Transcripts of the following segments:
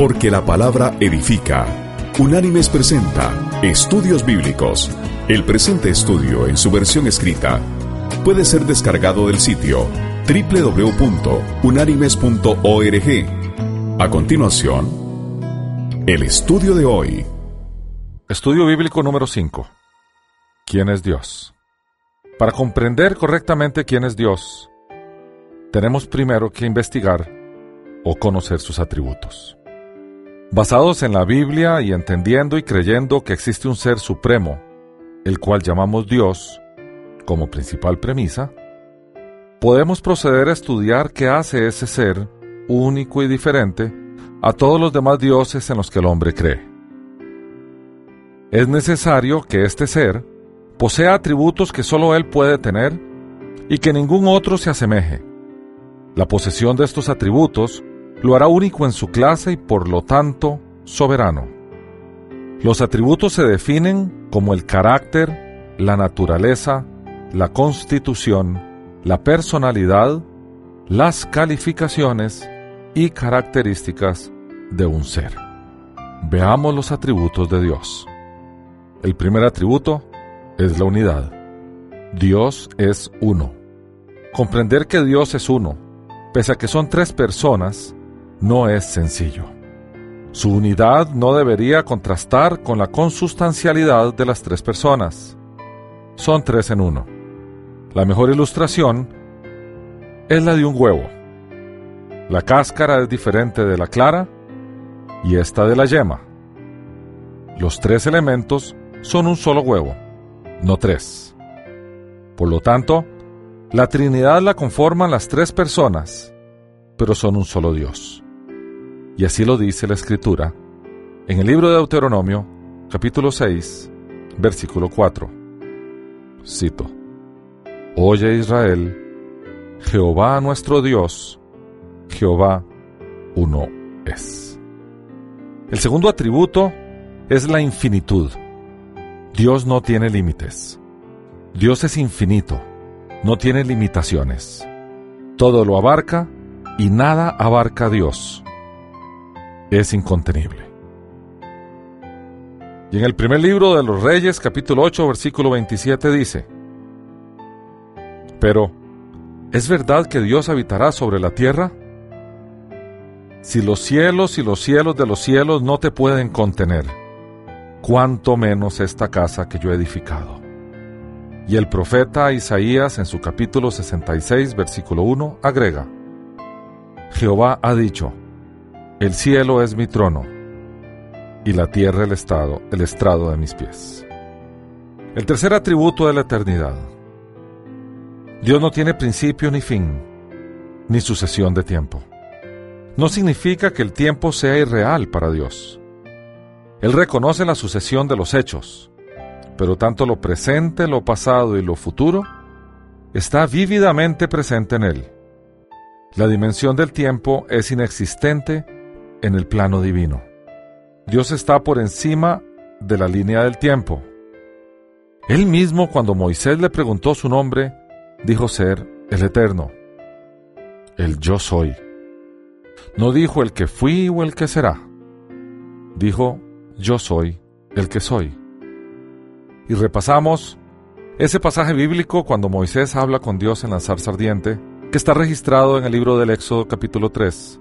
Porque la palabra edifica. Unánimes presenta Estudios Bíblicos. El presente estudio en su versión escrita puede ser descargado del sitio www.unánimes.org. A continuación, el estudio de hoy. Estudio bíblico número 5. ¿Quién es Dios? Para comprender correctamente quién es Dios, tenemos primero que investigar o conocer sus atributos. Basados en la Biblia y entendiendo y creyendo que existe un ser supremo, el cual llamamos Dios, como principal premisa, podemos proceder a estudiar qué hace ese ser único y diferente a todos los demás dioses en los que el hombre cree. Es necesario que este ser posea atributos que sólo él puede tener y que ningún otro se asemeje. La posesión de estos atributos lo hará único en su clase y por lo tanto soberano. Los atributos se definen como el carácter, la naturaleza, la constitución, la personalidad, las calificaciones y características de un ser. Veamos los atributos de Dios. El primer atributo es la unidad. Dios es uno. Comprender que Dios es uno, pese a que son tres personas, no es sencillo. Su unidad no debería contrastar con la consustancialidad de las tres personas. Son tres en uno. La mejor ilustración es la de un huevo. La cáscara es diferente de la clara y esta de la yema. Los tres elementos son un solo huevo no tres. Por lo tanto, la Trinidad la conforman las tres personas, pero son un solo Dios. Y así lo dice la Escritura en el libro de Deuteronomio, capítulo 6, versículo 4. Cito, Oye Israel, Jehová nuestro Dios, Jehová uno es. El segundo atributo es la infinitud. Dios no tiene límites. Dios es infinito, no tiene limitaciones. Todo lo abarca y nada abarca a Dios. Es incontenible. Y en el primer libro de los Reyes, capítulo 8, versículo 27 dice, Pero, ¿es verdad que Dios habitará sobre la tierra? Si los cielos y los cielos de los cielos no te pueden contener, cuánto menos esta casa que yo he edificado. Y el profeta Isaías en su capítulo 66, versículo 1, agrega, Jehová ha dicho, el cielo es mi trono, y la tierra el estado, el estrado de mis pies. El tercer atributo de la eternidad. Dios no tiene principio ni fin, ni sucesión de tiempo. No significa que el tiempo sea irreal para Dios. Él reconoce la sucesión de los hechos, pero tanto lo presente, lo pasado y lo futuro está vívidamente presente en Él. La dimensión del tiempo es inexistente en el plano divino. Dios está por encima de la línea del tiempo. Él mismo, cuando Moisés le preguntó su nombre, dijo ser el Eterno, el yo soy. No dijo el que fui o el que será. Dijo yo soy el que soy. Y repasamos ese pasaje bíblico cuando Moisés habla con Dios en la zarza ardiente, que está registrado en el libro del Éxodo capítulo 3,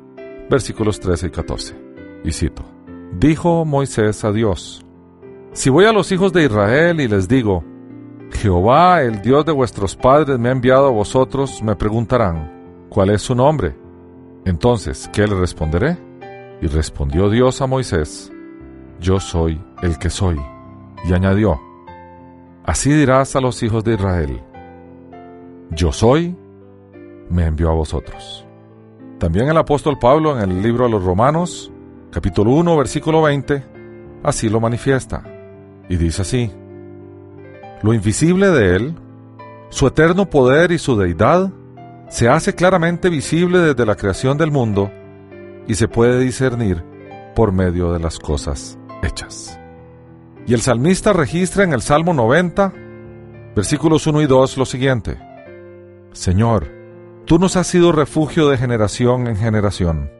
versículos 13 y 14. Y cito, Dijo Moisés a Dios, Si voy a los hijos de Israel y les digo, Jehová, el Dios de vuestros padres, me ha enviado a vosotros, me preguntarán, ¿cuál es su nombre? Entonces, ¿qué le responderé? Y respondió Dios a Moisés, yo soy el que soy. Y añadió, así dirás a los hijos de Israel, yo soy, me envió a vosotros. También el apóstol Pablo en el libro de los Romanos, capítulo 1, versículo 20, así lo manifiesta. Y dice así, lo invisible de Él, su eterno poder y su deidad, se hace claramente visible desde la creación del mundo y se puede discernir por medio de las cosas hechas. Y el salmista registra en el Salmo 90, versículos 1 y 2, lo siguiente. Señor, tú nos has sido refugio de generación en generación.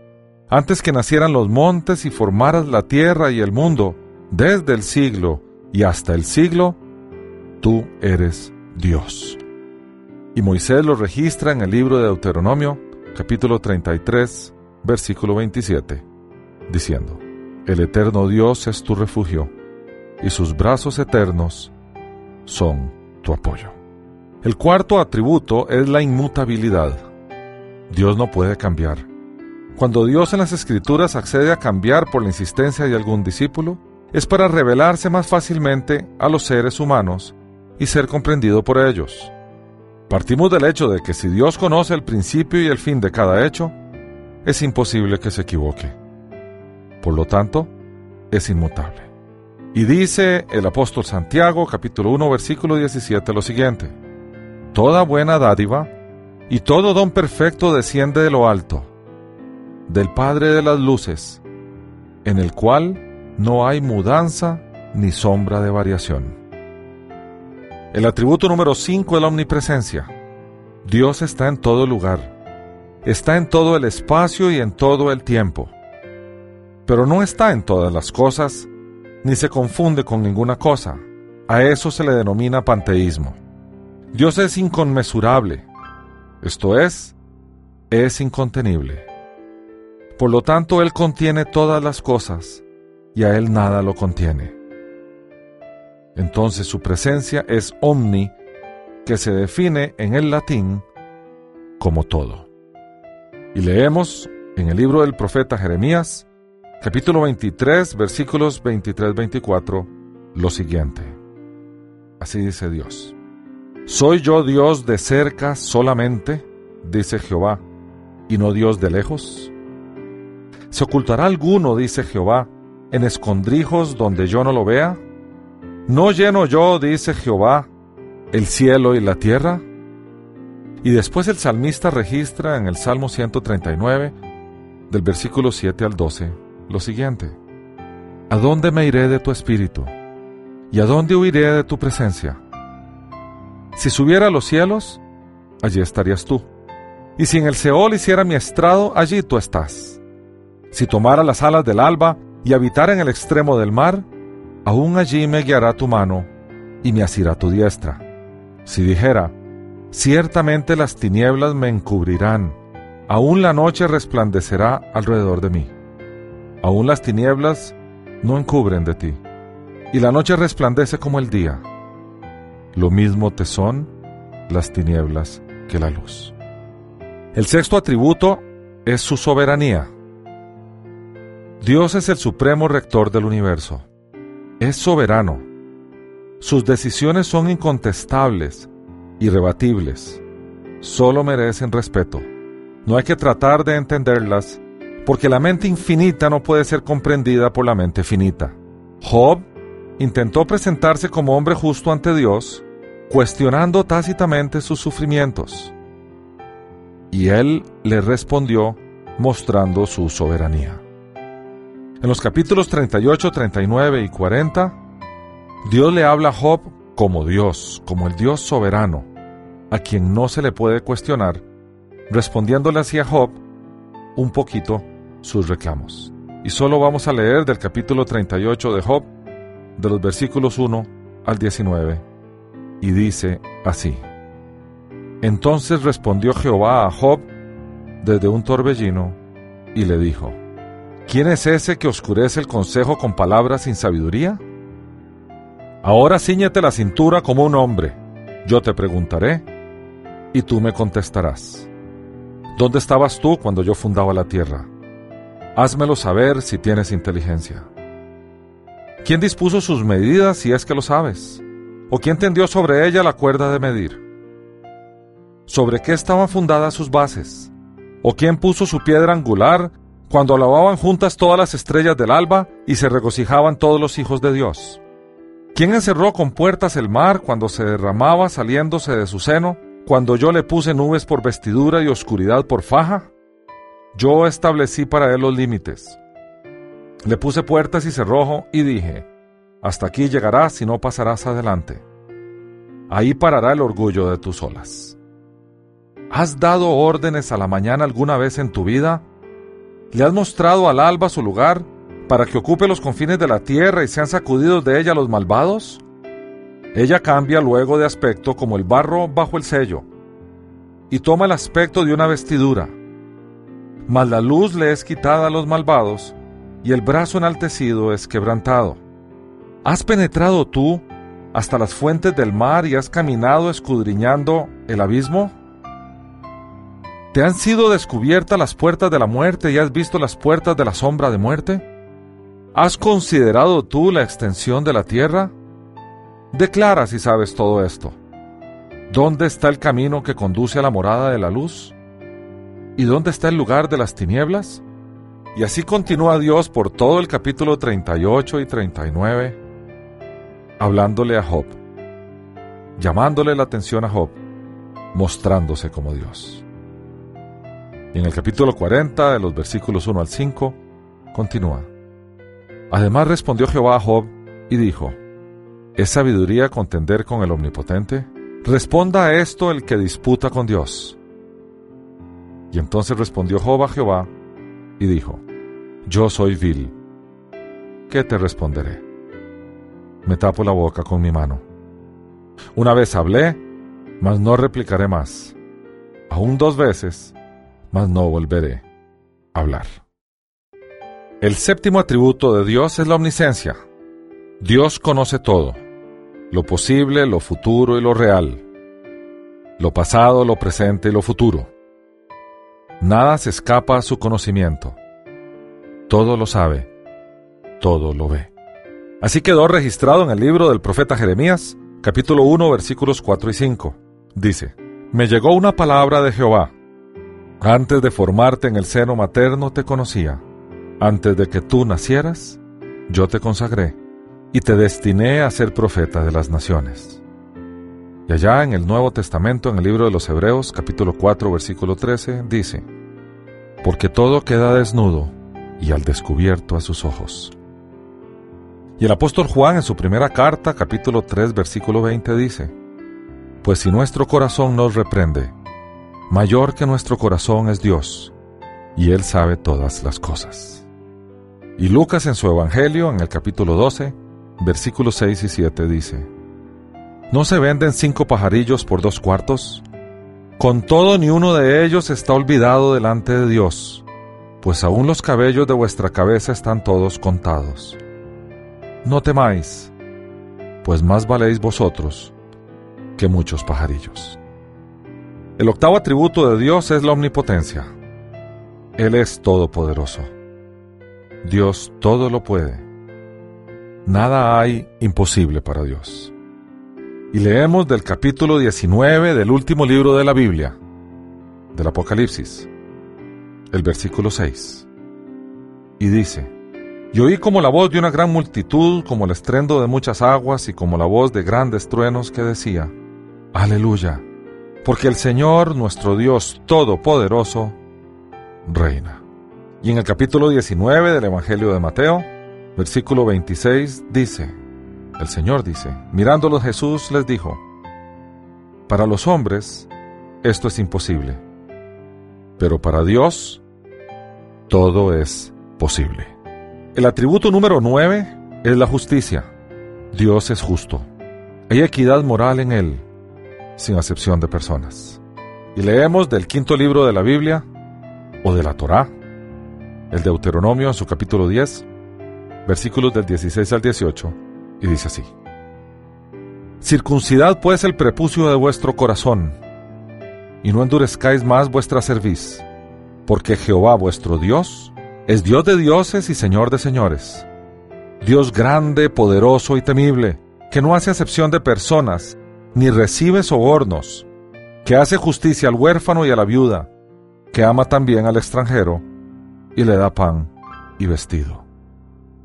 antes que nacieran los montes y formaras la tierra y el mundo, desde el siglo y hasta el siglo, tú eres Dios. Y Moisés lo registra en el libro de Deuteronomio, capítulo 33, versículo 27, diciendo, El eterno Dios es tu refugio, y sus brazos eternos son tu apoyo. El cuarto atributo es la inmutabilidad. Dios no puede cambiar. Cuando Dios en las Escrituras accede a cambiar por la insistencia de algún discípulo, es para revelarse más fácilmente a los seres humanos y ser comprendido por ellos. Partimos del hecho de que si Dios conoce el principio y el fin de cada hecho, es imposible que se equivoque. Por lo tanto, es inmutable. Y dice el apóstol Santiago capítulo 1 versículo 17 lo siguiente, Toda buena dádiva y todo don perfecto desciende de lo alto, del Padre de las Luces, en el cual no hay mudanza ni sombra de variación. El atributo número 5 es la omnipresencia. Dios está en todo lugar. Está en todo el espacio y en todo el tiempo. Pero no está en todas las cosas, ni se confunde con ninguna cosa. A eso se le denomina panteísmo. Dios es inconmensurable, esto es, es incontenible. Por lo tanto, Él contiene todas las cosas y a Él nada lo contiene entonces su presencia es omni, que se define en el latín como todo. Y leemos en el libro del profeta Jeremías, capítulo 23, versículos 23-24, lo siguiente. Así dice Dios. ¿Soy yo Dios de cerca solamente? dice Jehová, y no Dios de lejos. ¿Se ocultará alguno, dice Jehová, en escondrijos donde yo no lo vea? ¿No lleno yo, dice Jehová, el cielo y la tierra? Y después el salmista registra en el Salmo 139, del versículo 7 al 12, lo siguiente. ¿A dónde me iré de tu espíritu? ¿Y a dónde huiré de tu presencia? Si subiera a los cielos, allí estarías tú. Y si en el Seol hiciera mi estrado, allí tú estás. Si tomara las alas del alba y habitara en el extremo del mar, aún allí me guiará tu mano y me asirá tu diestra. Si dijera, ciertamente las tinieblas me encubrirán, aún la noche resplandecerá alrededor de mí. Aún las tinieblas no encubren de ti, y la noche resplandece como el día. Lo mismo te son las tinieblas que la luz. El sexto atributo es su soberanía. Dios es el supremo rector del universo es soberano. Sus decisiones son incontestables, irrebatibles. Solo merecen respeto. No hay que tratar de entenderlas, porque la mente infinita no puede ser comprendida por la mente finita. Job intentó presentarse como hombre justo ante Dios, cuestionando tácitamente sus sufrimientos. Y él le respondió mostrando su soberanía. En los capítulos 38, 39 y 40, Dios le habla a Job como Dios, como el Dios soberano, a quien no se le puede cuestionar, respondiéndole así a Job un poquito sus reclamos. Y solo vamos a leer del capítulo 38 de Job, de los versículos 1 al 19, y dice así. Entonces respondió Jehová a Job desde un torbellino y le dijo, ¿Quién es ese que oscurece el consejo con palabras sin sabiduría? Ahora ciñete la cintura como un hombre. Yo te preguntaré y tú me contestarás. ¿Dónde estabas tú cuando yo fundaba la tierra? Házmelo saber si tienes inteligencia. ¿Quién dispuso sus medidas si es que lo sabes? ¿O quién tendió sobre ella la cuerda de medir? ¿Sobre qué estaban fundadas sus bases? ¿O quién puso su piedra angular cuando alababan juntas todas las estrellas del alba y se regocijaban todos los hijos de Dios. ¿Quién encerró con puertas el mar cuando se derramaba saliéndose de su seno, cuando yo le puse nubes por vestidura y oscuridad por faja? Yo establecí para él los límites. Le puse puertas y cerrojo y dije, hasta aquí llegarás y no pasarás adelante. Ahí parará el orgullo de tus olas. ¿Has dado órdenes a la mañana alguna vez en tu vida Le has mostrado al alba su lugar para que ocupe los confines de la tierra y sean sacudidos de ella los malvados. Ella cambia luego de aspecto como el barro bajo el sello, y toma el aspecto de una vestidura. Mas la luz le es quitada a los malvados, y el brazo enaltecido es quebrantado. ¿Has penetrado tú hasta las fuentes del mar y has caminado escudriñando el abismo? ¿Te han sido descubiertas las puertas de la muerte y has visto las puertas de la sombra de muerte? ¿Has considerado tú la extensión de la tierra? Declara si sabes todo esto. ¿Dónde está el camino que conduce a la morada de la luz? ¿Y dónde está el lugar de las tinieblas? Y así continúa Dios por todo el capítulo 38 y 39, hablándole a Job, llamándole la atención a Job, mostrándose como Dios. Y en el capítulo 40, de los versículos 1 al 5, continúa. Además respondió Jehová a Job y dijo, ¿Es sabiduría contender con el Omnipotente? Responda a esto el que disputa con Dios. Y entonces respondió Job a Jehová y dijo, Yo soy vil. ¿Qué te responderé? Me tapo la boca con mi mano. Una vez hablé, mas no replicaré más. Aún dos veces, mas no volveré a hablar. El séptimo atributo de Dios es la omnisciencia. Dios conoce todo lo posible, lo futuro y lo real, lo pasado, lo presente y lo futuro. Nada se escapa a su conocimiento. Todo lo sabe, todo lo ve. Así quedó registrado en el libro del profeta Jeremías, capítulo 1, versículos 4 y 5. Dice, Me llegó una palabra de Jehová. Antes de formarte en el seno materno te conocía. Antes de que tú nacieras, yo te consagré y te destiné a ser profeta de las naciones. Y allá en el Nuevo Testamento, en el libro de los Hebreos, capítulo 4, versículo 13, dice, Porque todo queda desnudo y al descubierto a sus ojos. Y el apóstol Juan en su primera carta, capítulo 3, versículo 20, dice, Pues si nuestro corazón nos reprende, mayor que nuestro corazón es Dios, y Él sabe todas las cosas. Y Lucas en su Evangelio, en el capítulo 12, versículos 6 y 7 dice, ¿No se venden cinco pajarillos por dos cuartos? Con todo ni uno de ellos está olvidado delante de Dios, pues aún los cabellos de vuestra cabeza están todos contados. No temáis, pues más valéis vosotros que muchos pajarillos. El octavo atributo de Dios es la omnipotencia. Él es todopoderoso. Dios todo lo puede Nada hay imposible para Dios. Y leemos del capítulo 19 del último libro de la Biblia, del Apocalipsis, el versículo 6. Y dice, Y oí como la voz de una gran multitud, como el estrendo de muchas aguas y como la voz de grandes truenos que decía, Aleluya, porque el Señor nuestro Dios Todopoderoso reina. Y en el capítulo 19 del Evangelio de Mateo, Versículo 26 dice, el Señor dice, mirándolos Jesús les dijo, para los hombres esto es imposible, pero para Dios todo es posible. El atributo número 9 es la justicia. Dios es justo. Hay equidad moral en Él, sin acepción de personas. Y leemos del quinto libro de la Biblia, o de la Torá, el Deuteronomio en su capítulo 10, versículos del 16 al 18, y dice así. Circuncidad pues el prepucio de vuestro corazón, y no endurezcáis más vuestra cerviz, porque Jehová vuestro Dios es Dios de dioses y Señor de señores, Dios grande, poderoso y temible, que no hace acepción de personas, ni recibe sobornos, que hace justicia al huérfano y a la viuda, que ama también al extranjero, y le da pan y vestido.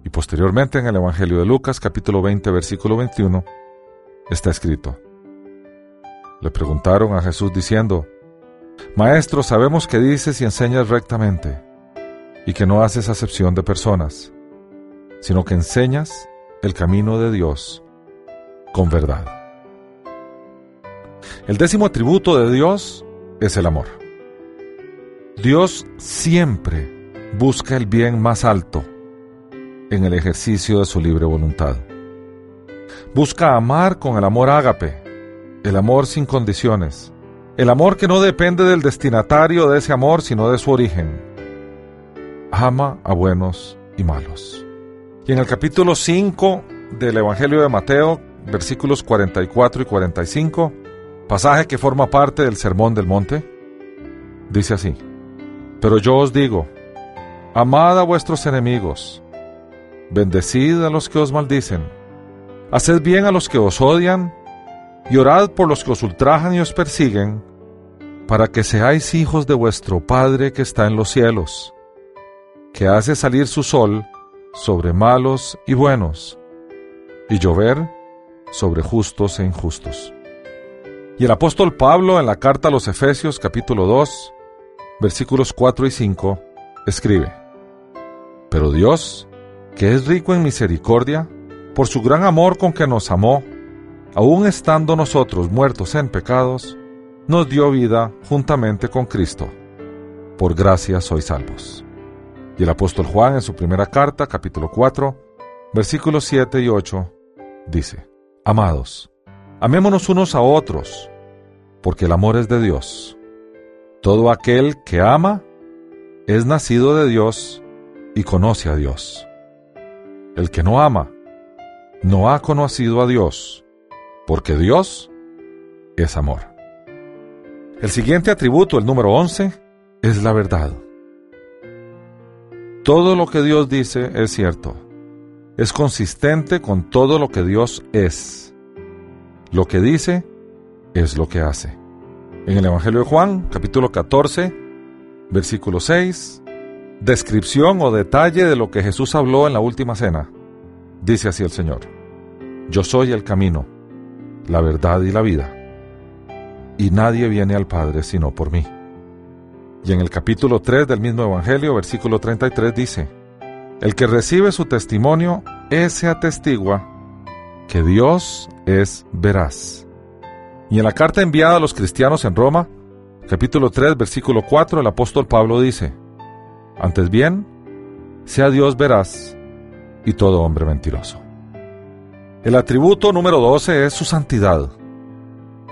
Y posteriormente en el Evangelio de Lucas capítulo 20 versículo 21 está escrito. Le preguntaron a Jesús diciendo, Maestro, sabemos que dices y enseñas rectamente, y que no haces acepción de personas, sino que enseñas el camino de Dios con verdad. El décimo atributo de Dios es el amor. Dios siempre busca el bien más alto en el ejercicio de su libre voluntad. Busca amar con el amor ágape, el amor sin condiciones, el amor que no depende del destinatario de ese amor, sino de su origen. Ama a buenos y malos. Y en el capítulo 5 del Evangelio de Mateo, versículos 44 y 45, pasaje que forma parte del Sermón del Monte, dice así, Pero yo os digo, amad a vuestros enemigos, bendecid a los que os maldicen, haced bien a los que os odian, y orad por los que os ultrajan y os persiguen, para que seáis hijos de vuestro Padre que está en los cielos, que hace salir su sol sobre malos y buenos, y llover sobre justos e injustos. Y el apóstol Pablo en la carta a los Efesios capítulo 2, versículos 4 y 5, escribe, Pero Dios, que es rico en misericordia, por su gran amor con que nos amó, aun estando nosotros muertos en pecados, nos dio vida juntamente con Cristo. Por gracia sois salvos. Y el apóstol Juan en su primera carta, capítulo 4, versículos 7 y 8, dice, Amados, amémonos unos a otros, porque el amor es de Dios. Todo aquel que ama es nacido de Dios y conoce a Dios. El que no ama no ha conocido a Dios, porque Dios es amor. El siguiente atributo, el número 11, es la verdad. Todo lo que Dios dice es cierto. Es consistente con todo lo que Dios es. Lo que dice es lo que hace. En el Evangelio de Juan, capítulo 14, versículo 6, descripción o detalle de lo que Jesús habló en la última cena. Dice así el Señor, Yo soy el camino, la verdad y la vida, y nadie viene al Padre sino por mí. Y en el capítulo 3 del mismo Evangelio, versículo 33 dice, El que recibe su testimonio, ese atestigua que Dios es veraz. Y en la carta enviada a los cristianos en Roma, capítulo 3, versículo 4, el apóstol Pablo dice, Antes bien, sea Dios veraz y todo hombre mentiroso. El atributo número 12 es su santidad.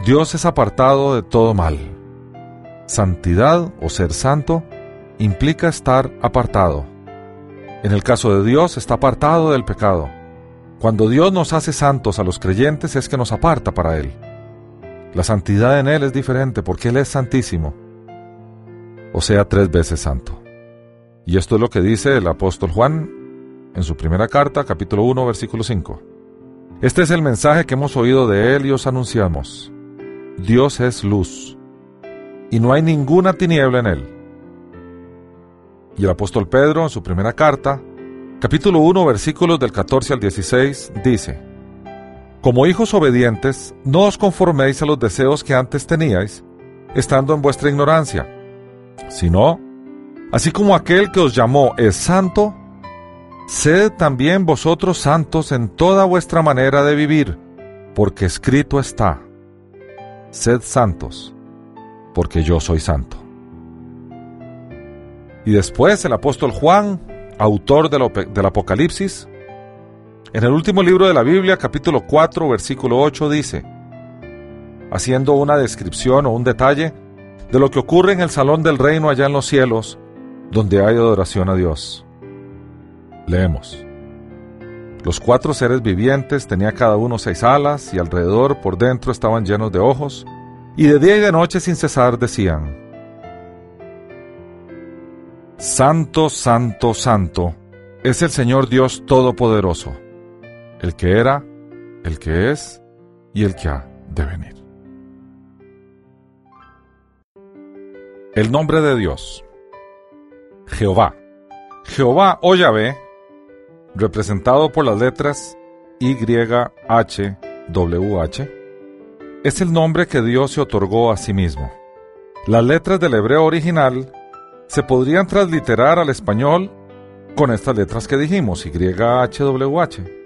Dios es apartado de todo mal. Santidad o ser santo implica estar apartado. En el caso de Dios está apartado del pecado. Cuando Dios nos hace santos a los creyentes es que nos aparta para Él. La santidad en Él es diferente porque Él es santísimo, o sea, tres veces santo. Y esto es lo que dice el apóstol Juan en su primera carta, capítulo 1, versículo 5. Este es el mensaje que hemos oído de Él y os anunciamos. Dios es luz, y no hay ninguna tiniebla en Él. Y el apóstol Pedro en su primera carta, capítulo 1, versículos del 14 al 16, dice, como hijos obedientes, no os conforméis a los deseos que antes teníais, estando en vuestra ignorancia, sino, así como aquel que os llamó es santo, sed también vosotros santos en toda vuestra manera de vivir, porque escrito está, sed santos, porque yo soy santo. Y después el apóstol Juan, autor del Apocalipsis, en el último libro de la Biblia, capítulo 4, versículo 8, dice, haciendo una descripción o un detalle de lo que ocurre en el salón del reino allá en los cielos, donde hay adoración a Dios. Leemos. Los cuatro seres vivientes tenía cada uno seis alas y alrededor por dentro estaban llenos de ojos, y de día y de noche sin cesar decían, Santo, santo, santo, es el Señor Dios Todopoderoso el que era, el que es y el que ha de venir. El nombre de Dios. Jehová. Jehová o Yahvé, representado por las letras YHWH, es el nombre que Dios se otorgó a sí mismo. Las letras del hebreo original se podrían transliterar al español con estas letras que dijimos, YHWH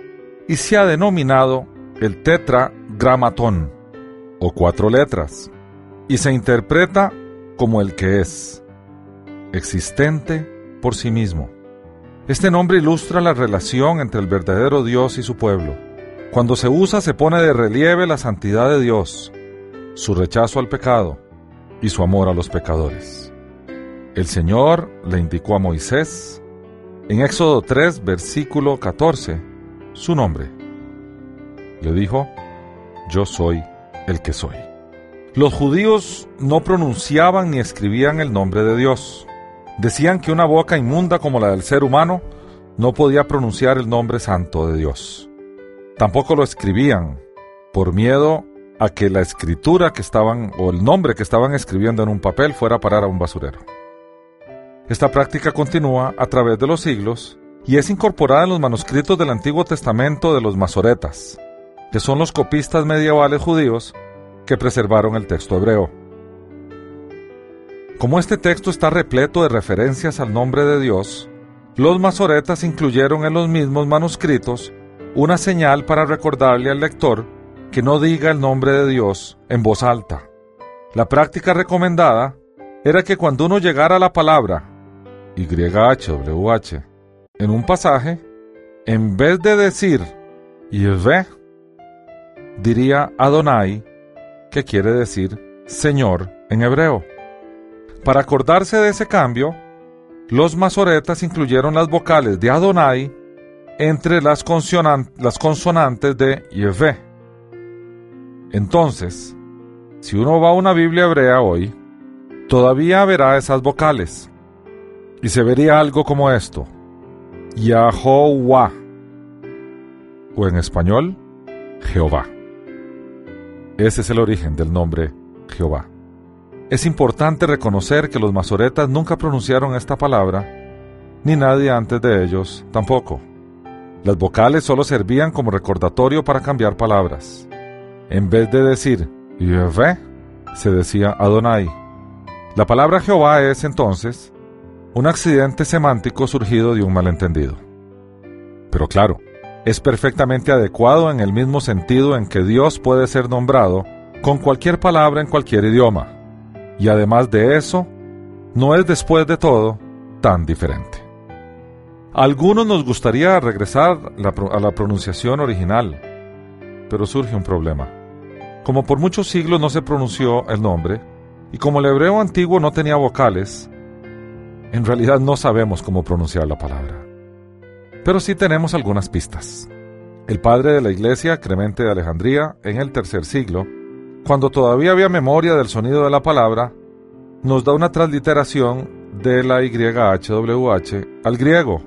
y se ha denominado el tetragramatón, o cuatro letras, y se interpreta como el que es, existente por sí mismo. Este nombre ilustra la relación entre el verdadero Dios y su pueblo. Cuando se usa se pone de relieve la santidad de Dios, su rechazo al pecado y su amor a los pecadores. El Señor le indicó a Moisés, en Éxodo 3, versículo 14, su nombre. Le dijo, yo soy el que soy. Los judíos no pronunciaban ni escribían el nombre de Dios. Decían que una boca inmunda como la del ser humano no podía pronunciar el nombre santo de Dios. Tampoco lo escribían por miedo a que la escritura que estaban o el nombre que estaban escribiendo en un papel fuera a parar a un basurero. Esta práctica continúa a través de los siglos y es incorporada en los manuscritos del Antiguo Testamento de los masoretas, que son los copistas medievales judíos que preservaron el texto hebreo. Como este texto está repleto de referencias al nombre de Dios, los masoretas incluyeron en los mismos manuscritos una señal para recordarle al lector que no diga el nombre de Dios en voz alta. La práctica recomendada era que cuando uno llegara a la palabra YHWH en un pasaje, en vez de decir Yahvé, diría Adonai que quiere decir Señor en hebreo. Para acordarse de ese cambio, los masoretas incluyeron las vocales de Adonai entre las, consonantes de Yehvé. Entonces, si uno va a una Biblia hebrea hoy, todavía verá esas vocales y se vería algo como esto: Yahovah, o en español, Jehová. Ese es el origen del nombre Jehová. Es importante reconocer que los masoretas nunca pronunciaron esta palabra, ni nadie antes de ellos tampoco. Las vocales solo servían como recordatorio para cambiar palabras. En vez de decir Yahvé, se decía Adonai. La palabra Jehová es entonces un accidente semántico surgido de un malentendido. Pero claro, es perfectamente adecuado en el mismo sentido en que Dios puede ser nombrado con cualquier palabra en cualquier idioma. Y además de eso, no es después de todo tan diferente. A algunos nos gustaría regresar a la pronunciación original, pero surge un problema. Como por muchos siglos no se pronunció el nombre, y como el hebreo antiguo no tenía vocales, en realidad no sabemos cómo pronunciar la palabra pero sí tenemos algunas pistas. El padre de la iglesia, Clemente de Alejandría, en el tercer siglo, cuando todavía había memoria del sonido de la palabra, nos da una transliteración de la YHWH al griego.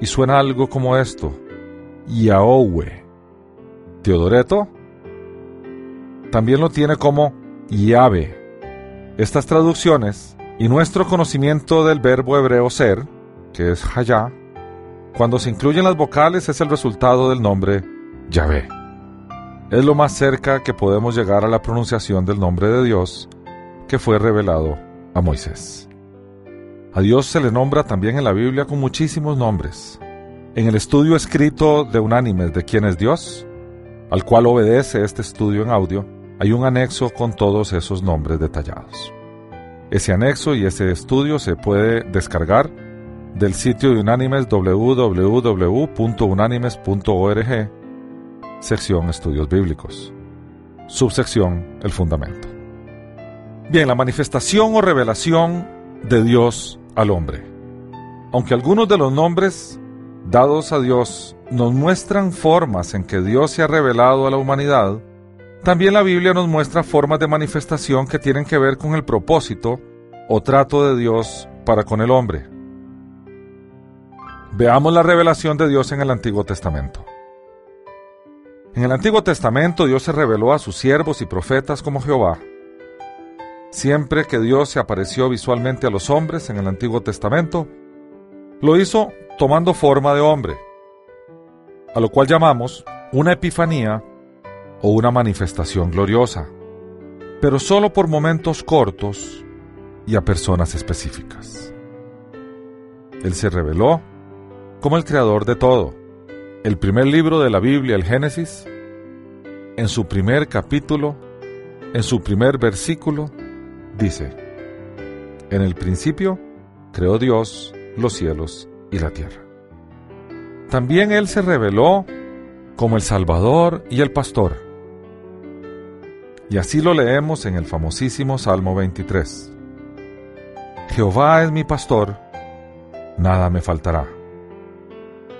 Y suena algo como esto: Yahweh. Teodoreto también lo tiene como Yahve. Estas traducciones y nuestro conocimiento del verbo hebreo ser, que es Hayah, cuando se incluyen las vocales es el resultado del nombre Yahvé. Es lo más cerca que podemos llegar a la pronunciación del nombre de Dios que fue revelado a Moisés. A Dios se le nombra también en la Biblia con muchísimos nombres. En el estudio escrito de Unánimes de quién es Dios, al cual obedece este estudio en audio, hay un anexo con todos esos nombres detallados. Ese anexo y ese estudio se puede descargar del sitio de Unánimes www.unánimes.org, sección Estudios Bíblicos, subsección El Fundamento. Bien, la manifestación o revelación de Dios al hombre. Aunque algunos de los nombres dados a Dios nos muestran formas en que Dios se ha revelado a la humanidad, también la Biblia nos muestra formas de manifestación que tienen que ver con el propósito o trato de Dios para con el hombre. Veamos la revelación de Dios en el Antiguo Testamento. En el Antiguo Testamento Dios se reveló a sus siervos y profetas como Jehová. Siempre que Dios se apareció visualmente a los hombres en el Antiguo Testamento, lo hizo tomando forma de hombre, a lo cual llamamos una epifanía o una manifestación gloriosa, pero solo por momentos cortos y a personas específicas. Él se reveló como el creador de todo. El primer libro de la Biblia, el Génesis, en su primer capítulo, en su primer versículo, dice, en el principio creó Dios los cielos y la tierra. También Él se reveló como el Salvador y el Pastor. Y así lo leemos en el famosísimo Salmo 23. Jehová es mi pastor, nada me faltará.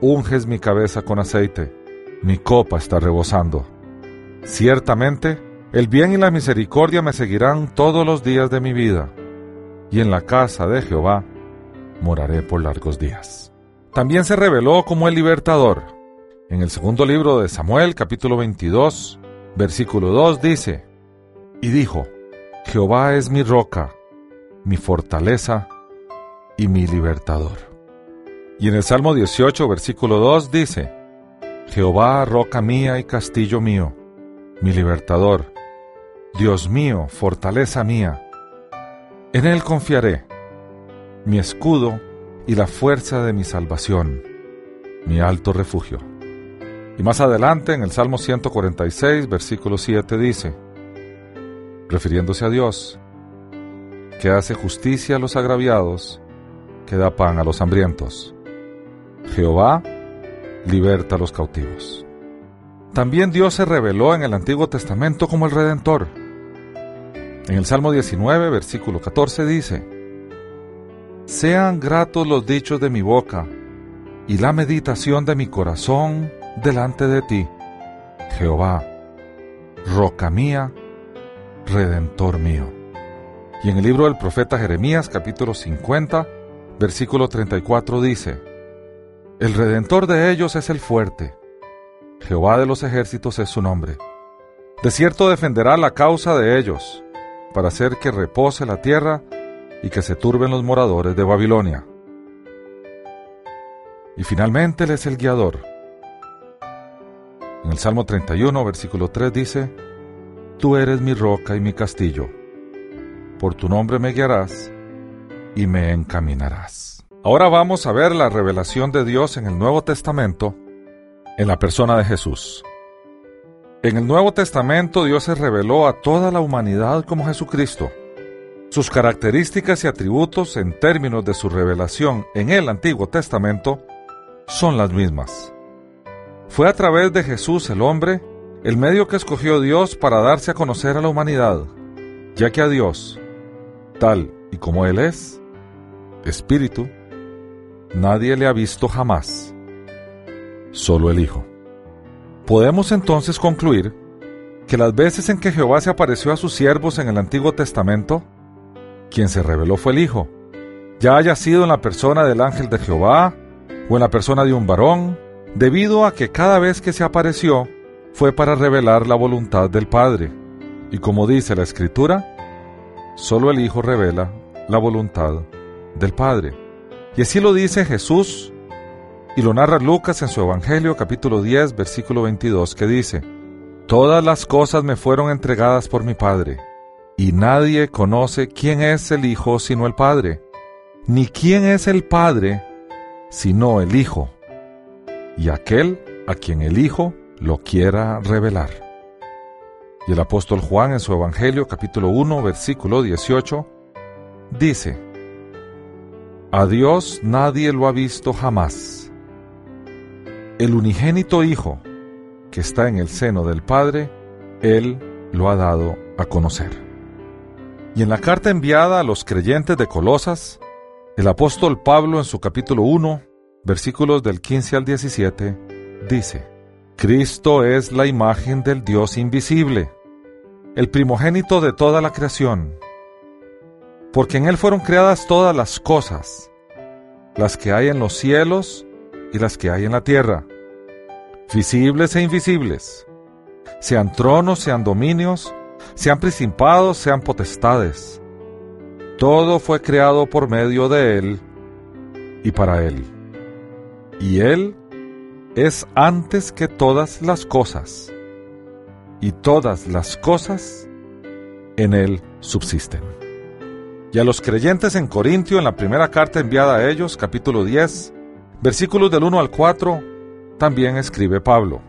Unges mi cabeza con aceite, mi copa está rebosando. Ciertamente, el bien y la misericordia me seguirán todos los días de mi vida, y en la casa de Jehová moraré por largos días. También se reveló como el libertador. En el segundo libro de Samuel, capítulo 22, versículo 2 dice, y dijo, Jehová es mi roca, mi fortaleza y mi libertador. Y en el Salmo 18, versículo 2 dice, Jehová, roca mía y castillo mío, mi libertador, Dios mío, fortaleza mía. En Él confiaré, mi escudo y la fuerza de mi salvación, mi alto refugio. Y más adelante, en el Salmo 146, versículo 7 dice, refiriéndose a Dios, que hace justicia a los agraviados, que da pan a los hambrientos. Jehová liberta a los cautivos. También Dios se reveló en el Antiguo Testamento como el Redentor. En el Salmo 19, versículo 14 dice, Sean gratos los dichos de mi boca y la meditación de mi corazón delante de ti, Jehová, roca mía, redentor mío. Y en el libro del profeta Jeremías capítulo 50, versículo 34 dice, El redentor de ellos es el fuerte, Jehová de los ejércitos es su nombre. De cierto defenderá la causa de ellos, para hacer que repose la tierra y que se turben los moradores de Babilonia. Y finalmente Él es el guiador. En el Salmo 31, versículo 3 dice, Tú eres mi roca y mi castillo por tu nombre me guiarás y me encaminarás. Ahora vamos a ver la revelación de Dios en el Nuevo Testamento en la persona de Jesús. En el Nuevo Testamento Dios se reveló a toda la humanidad como Jesucristo. Sus características y atributos en términos de su revelación en el Antiguo Testamento son las mismas. Fue a través de Jesús el hombre el medio que escogió Dios para darse a conocer a la humanidad, ya que a Dios, tal y como Él es, Espíritu, nadie le ha visto jamás, solo el Hijo. Podemos entonces concluir que las veces en que Jehová se apareció a sus siervos en el Antiguo Testamento, quien se reveló fue el Hijo, ya haya sido en la persona del ángel de Jehová o en la persona de un varón, debido a que cada vez que se apareció fue para revelar la voluntad del Padre. Y como dice la Escritura, Solo el Hijo revela la voluntad del Padre. Y así lo dice Jesús y lo narra Lucas en su Evangelio capítulo 10 versículo 22 que dice, Todas las cosas me fueron entregadas por mi Padre, y nadie conoce quién es el Hijo sino el Padre, ni quién es el Padre sino el Hijo, y aquel a quien el Hijo lo quiera revelar. Y el apóstol Juan en su Evangelio capítulo 1 versículo 18 dice, A Dios nadie lo ha visto jamás. El unigénito Hijo que está en el seno del Padre, Él lo ha dado a conocer. Y en la carta enviada a los creyentes de Colosas, el apóstol Pablo en su capítulo 1, versículos del 15 al 17, dice, Cristo es la imagen del Dios invisible el primogénito de toda la creación, porque en Él fueron creadas todas las cosas, las que hay en los cielos y las que hay en la tierra, visibles e invisibles, sean tronos, sean dominios, sean principados, sean potestades. Todo fue creado por medio de Él y para Él. Y Él es antes que todas las cosas, y todas las cosas en Él subsisten. Y a los creyentes en Corintio, en la primera carta enviada a ellos, capítulo 10, versículos del 1 al 4, también escribe Pablo.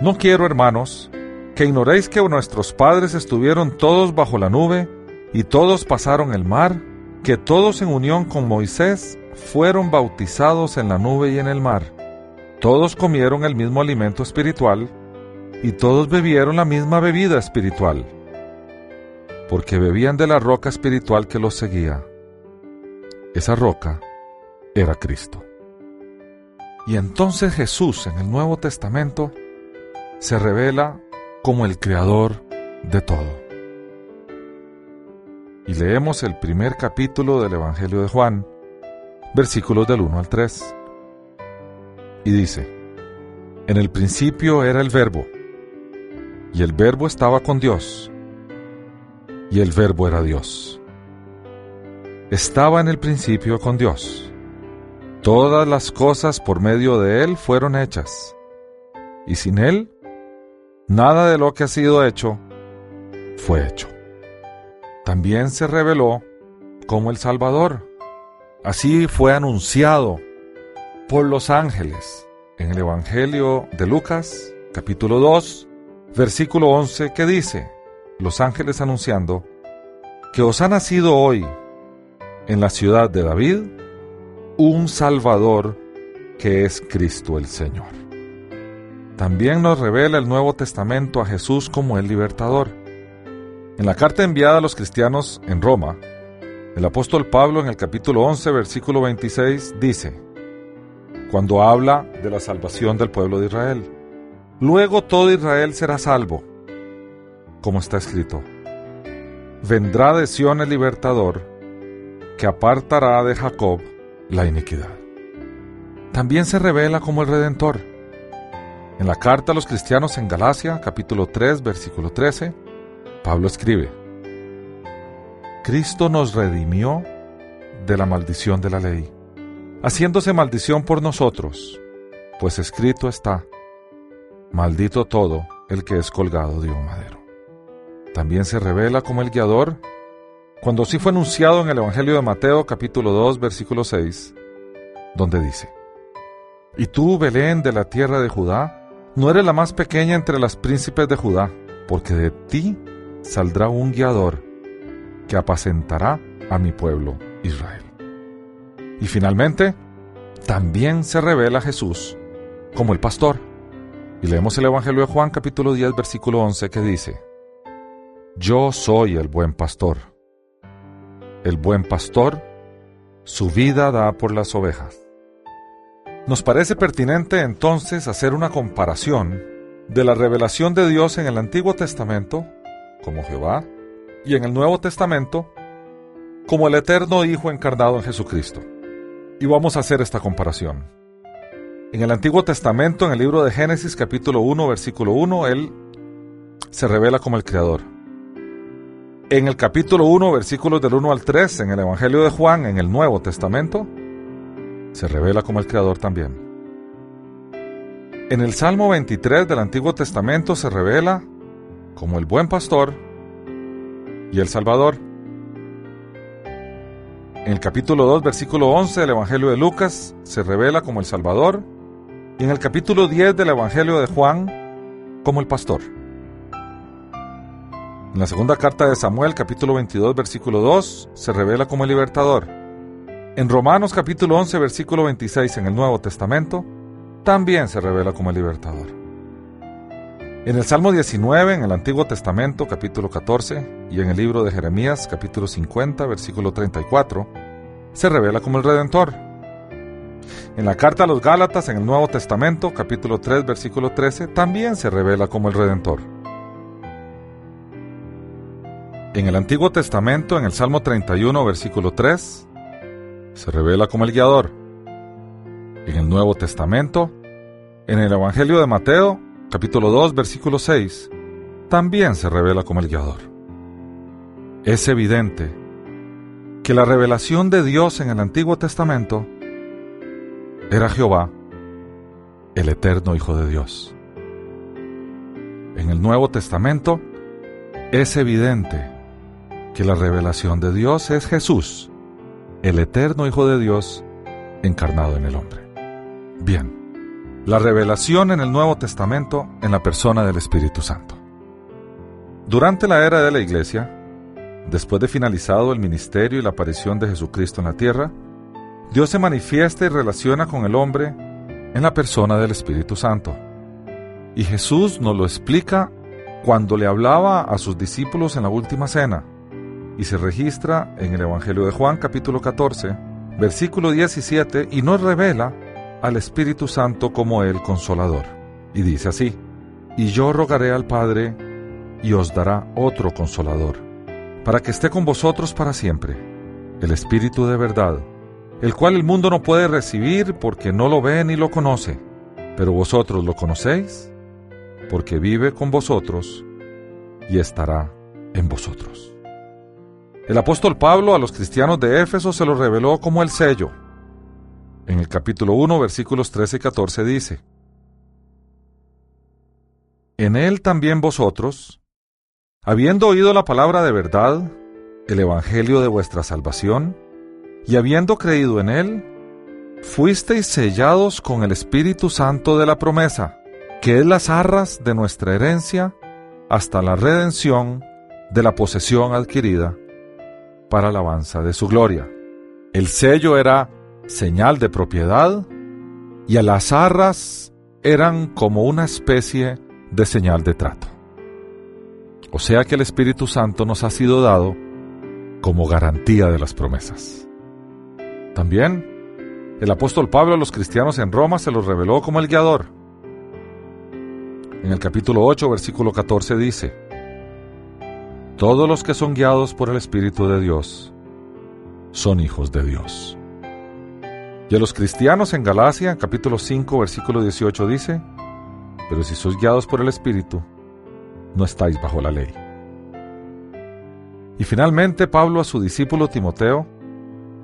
No quiero, hermanos, que ignoréis que nuestros padres estuvieron todos bajo la nube, y todos pasaron el mar, que todos en unión con Moisés fueron bautizados en la nube y en el mar. Todos comieron el mismo alimento espiritual, y todos bebieron la misma bebida espiritual porque bebían de la roca espiritual que los seguía. Esa roca era Cristo. Y entonces Jesús en el Nuevo Testamento se revela como el creador de todo. Y leemos el primer capítulo del Evangelio de Juan, versículos del 1 al 3. Y dice, En el principio era el verbo, y el verbo estaba con Dios, y el verbo era Dios. Estaba en el principio con Dios. Todas las cosas por medio de Él fueron hechas, y sin Él, nada de lo que ha sido hecho fue hecho. También se reveló como el Salvador. Así fue anunciado por los ángeles en el Evangelio de Lucas, capítulo 2, versículo 11, que dice, los ángeles anunciando que os ha nacido hoy en la ciudad de David un Salvador que es Cristo el Señor. También nos revela el Nuevo Testamento a Jesús como el libertador. En la carta enviada a los cristianos en Roma, el apóstol Pablo en el capítulo 11, versículo 26 dice, cuando habla de la salvación del pueblo de Israel, luego todo Israel será salvo como está escrito. Vendrá de Sión el libertador, que apartará de Jacob la iniquidad. También se revela como el Redentor. En la carta a los cristianos en Galacia, capítulo 3, versículo 13, Pablo escribe, Cristo nos redimió de la maldición de la ley, haciéndose maldición por nosotros, pues escrito está, maldito todo el que es colgado de un madero. También se revela como el guiador cuando sí fue anunciado en el Evangelio de Mateo capítulo 2 versículo 6, donde dice, Y tú, Belén de la tierra de Judá, no eres la más pequeña entre las príncipes de Judá, porque de ti saldrá un guiador que apacentará a mi pueblo Israel. Y finalmente, también se revela Jesús como el pastor. Y leemos el Evangelio de Juan capítulo 10 versículo 11 que dice, yo soy el buen pastor. El buen pastor su vida da por las ovejas. Nos parece pertinente entonces hacer una comparación de la revelación de Dios en el Antiguo Testamento, como Jehová, y en el Nuevo Testamento, como el eterno Hijo encarnado en Jesucristo. Y vamos a hacer esta comparación. En el Antiguo Testamento, en el libro de Génesis capítulo 1, versículo 1, Él se revela como el Creador. En el capítulo 1, versículos del 1 al 3, en el Evangelio de Juan, en el Nuevo Testamento, se revela como el Creador también. En el Salmo 23 del Antiguo Testamento se revela como el buen pastor y el Salvador. En el capítulo 2, versículo 11 del Evangelio de Lucas se revela como el Salvador y en el capítulo 10 del Evangelio de Juan como el pastor. En la segunda carta de Samuel, capítulo 22, versículo 2, se revela como el libertador. En Romanos, capítulo 11, versículo 26, en el Nuevo Testamento, también se revela como el libertador. En el Salmo 19, en el Antiguo Testamento, capítulo 14, y en el libro de Jeremías, capítulo 50, versículo 34, se revela como el Redentor. En la carta a los Gálatas, en el Nuevo Testamento, capítulo 3, versículo 13, también se revela como el Redentor. En el Antiguo Testamento, en el Salmo 31, versículo 3, se revela como el guiador. En el Nuevo Testamento, en el Evangelio de Mateo, capítulo 2, versículo 6, también se revela como el guiador. Es evidente que la revelación de Dios en el Antiguo Testamento era Jehová, el eterno Hijo de Dios. En el Nuevo Testamento es evidente que la revelación de Dios es Jesús, el eterno Hijo de Dios, encarnado en el hombre. Bien, la revelación en el Nuevo Testamento en la persona del Espíritu Santo. Durante la era de la Iglesia, después de finalizado el ministerio y la aparición de Jesucristo en la tierra, Dios se manifiesta y relaciona con el hombre en la persona del Espíritu Santo. Y Jesús nos lo explica cuando le hablaba a sus discípulos en la última cena, y se registra en el Evangelio de Juan capítulo 14, versículo 17, y nos revela al Espíritu Santo como el consolador. Y dice así, y yo rogaré al Padre, y os dará otro consolador, para que esté con vosotros para siempre, el Espíritu de verdad, el cual el mundo no puede recibir porque no lo ve ni lo conoce, pero vosotros lo conocéis, porque vive con vosotros y estará en vosotros. El apóstol Pablo a los cristianos de Éfeso se lo reveló como el sello. En el capítulo 1, versículos 13 y 14 dice, En él también vosotros, Habiendo oído la palabra de verdad, el Evangelio de vuestra salvación, y habiendo creído en él, fuisteis sellados con el Espíritu Santo de la promesa, que es las arras de nuestra herencia hasta la redención de la posesión adquirida para alabanza de su gloria. El sello era señal de propiedad y a las arras eran como una especie de señal de trato. O sea que el Espíritu Santo nos ha sido dado como garantía de las promesas. También, el apóstol Pablo a los cristianos en Roma se los reveló como el guiador. En el capítulo 8, versículo 14 dice, Todos los que son guiados por el Espíritu de Dios son hijos de Dios. Y a los cristianos en Galacia, capítulo 5, versículo 18 dice, Pero si sois guiados por el Espíritu, no estáis bajo la ley. Y finalmente Pablo a su discípulo Timoteo,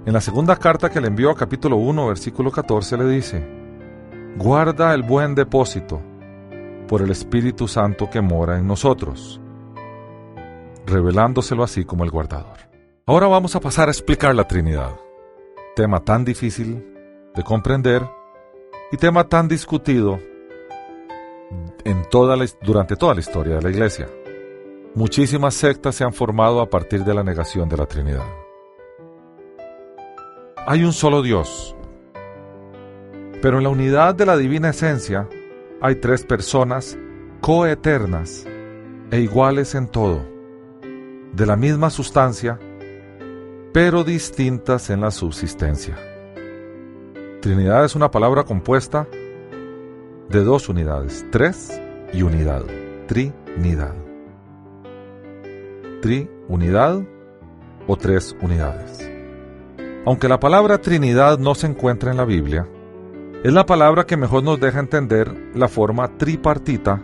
en la segunda carta que le envió capítulo 1, versículo 14, le dice, Guarda el buen depósito por el Espíritu Santo que mora en nosotros, revelándoselo así como el guardador. Ahora vamos a pasar a explicar la Trinidad, tema tan difícil de comprender y tema tan discutido en toda durante toda la historia de la Iglesia. Muchísimas sectas se han formado a partir de la negación de la Trinidad. Hay un solo Dios, pero en la unidad de la divina esencia hay tres personas coeternas e iguales en todo, de la misma sustancia, pero distintas en la subsistencia. Trinidad es una palabra compuesta de dos unidades, tres y unidad, trinidad. Triunidad o tres unidades. Aunque la palabra Trinidad no se encuentra en la Biblia, es la palabra que mejor nos deja entender la forma tripartita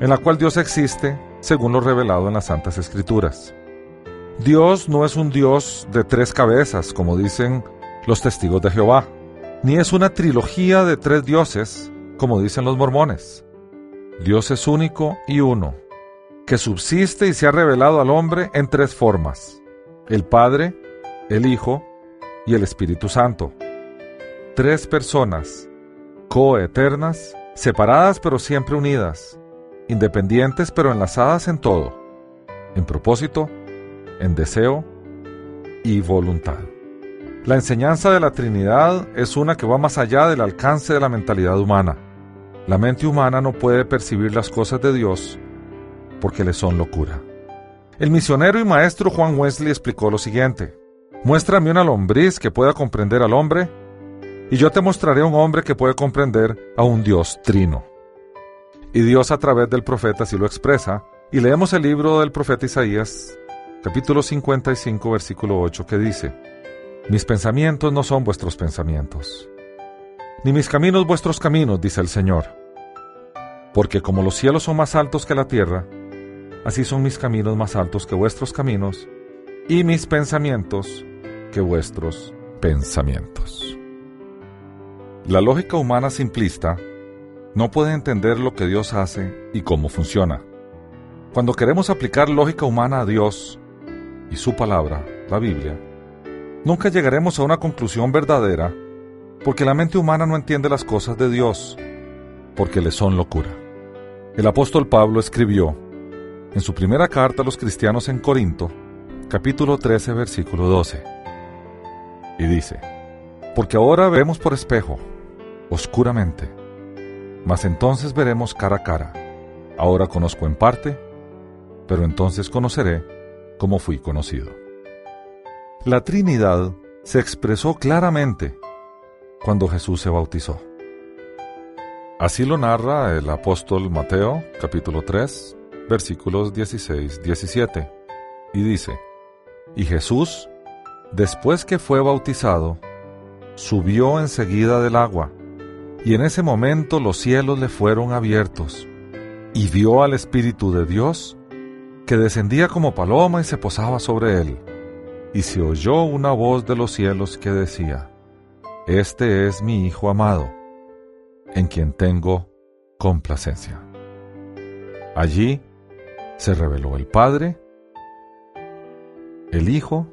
en la cual Dios existe según lo revelado en las Santas Escrituras. Dios no es un Dios de tres cabezas, como dicen los testigos de Jehová, ni es una trilogía de tres dioses, como dicen los mormones. Dios es único y uno, que subsiste y se ha revelado al hombre en tres formas, el Padre, el Hijo y el Espíritu Santo. Tres personas, coeternas, separadas pero siempre unidas, independientes pero enlazadas en todo, en propósito, en deseo y voluntad. La enseñanza de la Trinidad es una que va más allá del alcance de la mentalidad humana. La mente humana no puede percibir las cosas de Dios porque le son locura. El misionero y maestro Juan Wesley explicó lo siguiente. Muéstrame una lombriz que pueda comprender al hombre, y yo te mostraré un hombre que puede comprender a un Dios trino. Y Dios a través del profeta así lo expresa, y leemos el libro del profeta Isaías, capítulo 55, versículo 8, que dice, mis pensamientos no son vuestros pensamientos, ni mis caminos vuestros caminos, dice el Señor. Porque como los cielos son más altos que la tierra, así son mis caminos más altos que vuestros caminos, y mis pensamientos que vuestros pensamientos. La lógica humana simplista no puede entender lo que Dios hace y cómo funciona. Cuando queremos aplicar lógica humana a Dios y su palabra, la Biblia, nunca llegaremos a una conclusión verdadera porque la mente humana no entiende las cosas de Dios, porque le son locura. El apóstol Pablo escribió en su primera carta a los cristianos en Corinto, capítulo 13, versículo 12, y dice, porque ahora vemos por espejo, oscuramente, mas entonces veremos cara a cara. Ahora conozco en parte, pero entonces conoceré como fui conocido. La Trinidad se expresó claramente cuando Jesús se bautizó. Así lo narra el apóstol Mateo, capítulo 3, versículos 16-17, y dice, Y Jesús, después que fue bautizado, subió enseguida del agua, y en ese momento los cielos le fueron abiertos, y vio al Espíritu de Dios, que descendía como paloma y se posaba sobre él, y se oyó una voz de los cielos que decía, Este es mi Hijo amado, en quien tengo complacencia. Allí se reveló el Padre, el Hijo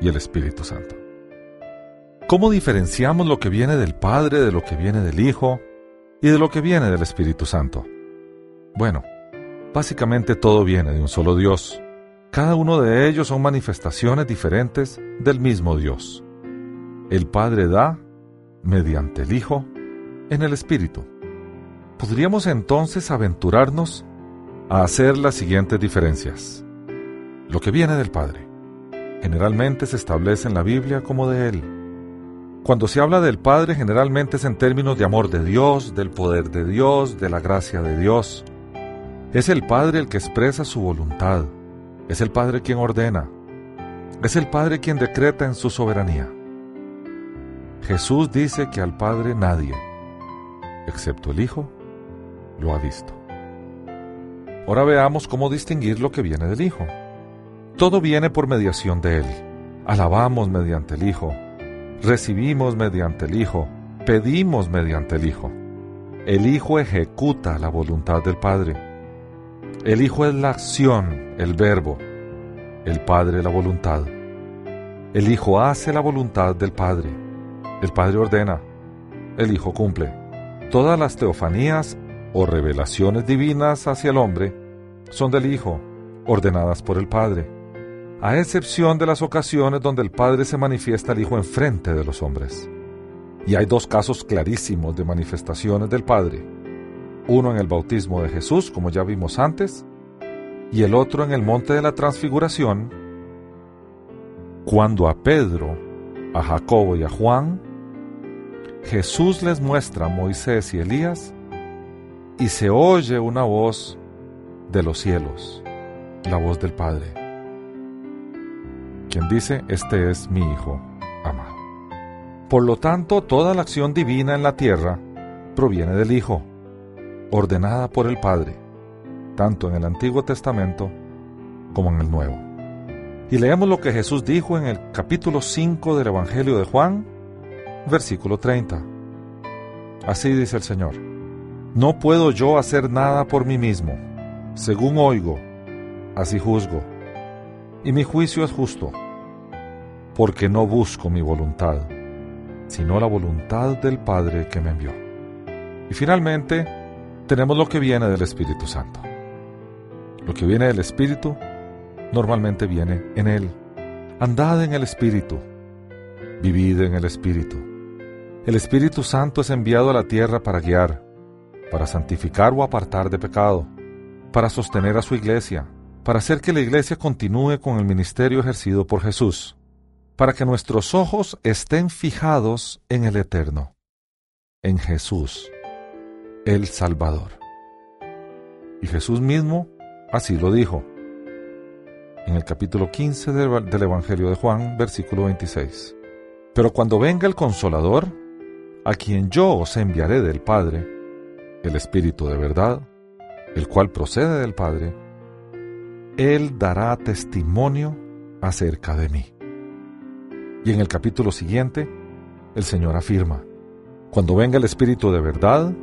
y el Espíritu Santo. ¿Cómo diferenciamos lo que viene del Padre de lo que viene del Hijo y de lo que viene del Espíritu Santo? Bueno, básicamente todo viene de un solo Dios. Cada uno de ellos son manifestaciones diferentes del mismo Dios. El Padre da mediante el Hijo en el Espíritu. Podríamos entonces aventurarnos a hacer las siguientes diferencias. Lo que viene del Padre generalmente se establece en la Biblia como de Él. Cuando se habla del Padre generalmente es en términos de amor de Dios, del poder de Dios, de la gracia de Dios. Es el Padre el que expresa su voluntad. Es el Padre quien ordena. Es el Padre quien decreta en su soberanía. Jesús dice que al Padre nadie, excepto el Hijo, lo ha visto. Ahora veamos cómo distinguir lo que viene del Hijo. Todo viene por mediación de Él. Alabamos mediante el Hijo, recibimos mediante el Hijo, pedimos mediante el Hijo. El Hijo ejecuta la voluntad del Padre. El Hijo es la acción, el verbo. El Padre la voluntad. El Hijo hace la voluntad del Padre. El Padre ordena. El Hijo cumple. Todas las teofanías o revelaciones divinas hacia el hombre son del Hijo, ordenadas por el Padre, a excepción de las ocasiones donde el Padre se manifiesta al Hijo enfrente de los hombres. Y hay dos casos clarísimos de manifestaciones del Padre, uno en el bautismo de Jesús, como ya vimos antes, y el otro en el monte de la transfiguración, cuando a Pedro, a Jacobo y a Juan, Jesús les muestra a Moisés y Elías y se oye una voz de los cielos, la voz del Padre, quien dice, este es mi Hijo amado. Por lo tanto, toda la acción divina en la tierra proviene del Hijo, ordenada por el Padre, tanto en el Antiguo Testamento como en el Nuevo. Y leemos lo que Jesús dijo en el capítulo 5 del Evangelio de Juan, versículo 30. Así dice el Señor. No puedo yo hacer nada por mí mismo. Según oigo, así juzgo. Y mi juicio es justo, porque no busco mi voluntad, sino la voluntad del Padre que me envió. Y finalmente, tenemos lo que viene del Espíritu Santo. Lo que viene del Espíritu normalmente viene en Él. Andad en el Espíritu, vivid en el Espíritu. El Espíritu Santo es enviado a la tierra para guiar, para santificar o apartar de pecado, para sostener a su iglesia, para hacer que la iglesia continúe con el ministerio ejercido por Jesús, para que nuestros ojos estén fijados en el Eterno, en Jesús, el Salvador. Y Jesús mismo así lo dijo en el capítulo 15 del, Evangelio de Juan, versículo 26. Pero cuando venga el consolador, a quien yo os enviaré del Padre, el Espíritu de verdad, el cual procede del Padre, Él dará testimonio acerca de mí. Y en el capítulo siguiente, el Señor afirma, Cuando venga el Espíritu de verdad,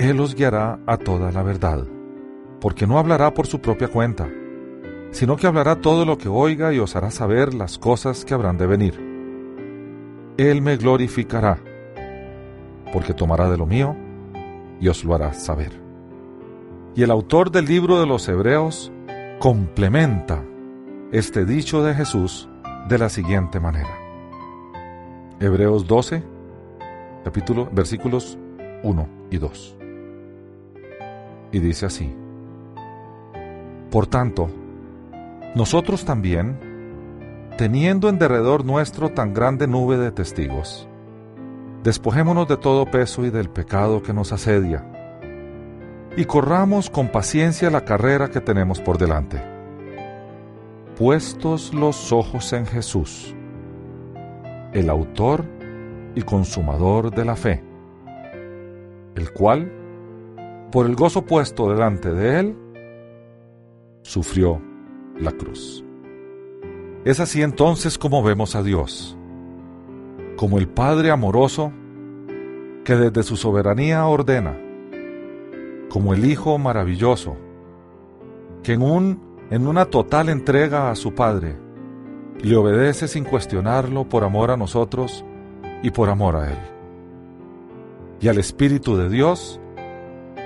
Él os guiará a toda la verdad, porque no hablará por su propia cuenta, sino que hablará todo lo que oiga y os hará saber las cosas que habrán de venir. Él me glorificará, porque tomará de lo mío y os lo hará saber. Y el autor del libro de los Hebreos complementa este dicho de Jesús de la siguiente manera. Hebreos 12, capítulo, versículos 1 y 2. Y dice así, Por tanto, nosotros también, teniendo en derredor nuestro tan grande nube de testigos, despojémonos de todo peso y del pecado que nos asedia, y corramos con paciencia la carrera que tenemos por delante. Puestos los ojos en Jesús, el autor y consumador de la fe, el cual, por el gozo puesto delante de él, sufrió la cruz. Es así entonces como vemos a Dios como el Padre amoroso que desde su soberanía ordena, como el Hijo maravilloso, que en, un, en una total entrega a su Padre, le obedece sin cuestionarlo por amor a nosotros y por amor a Él. Y al Espíritu de Dios,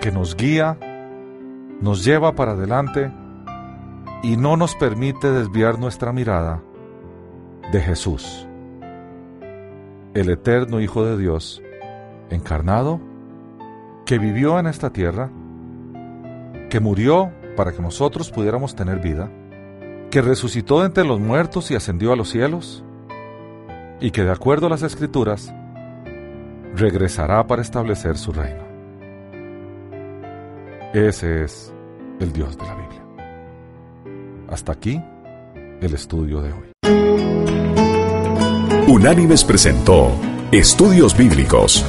que nos guía, nos lleva para adelante y no nos permite desviar nuestra mirada de Jesús el eterno Hijo de Dios, encarnado, que vivió en esta tierra, que murió para que nosotros pudiéramos tener vida, que resucitó entre los muertos y ascendió a los cielos, y que de acuerdo a las escrituras, regresará para establecer su reino. Ese es el Dios de la Biblia. Hasta aquí el estudio de hoy. Unánimes presentó Estudios Bíblicos.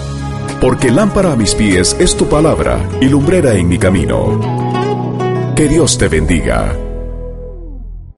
Porque lámpara a mis pies es tu palabra y lumbrera en mi camino. Que Dios te bendiga.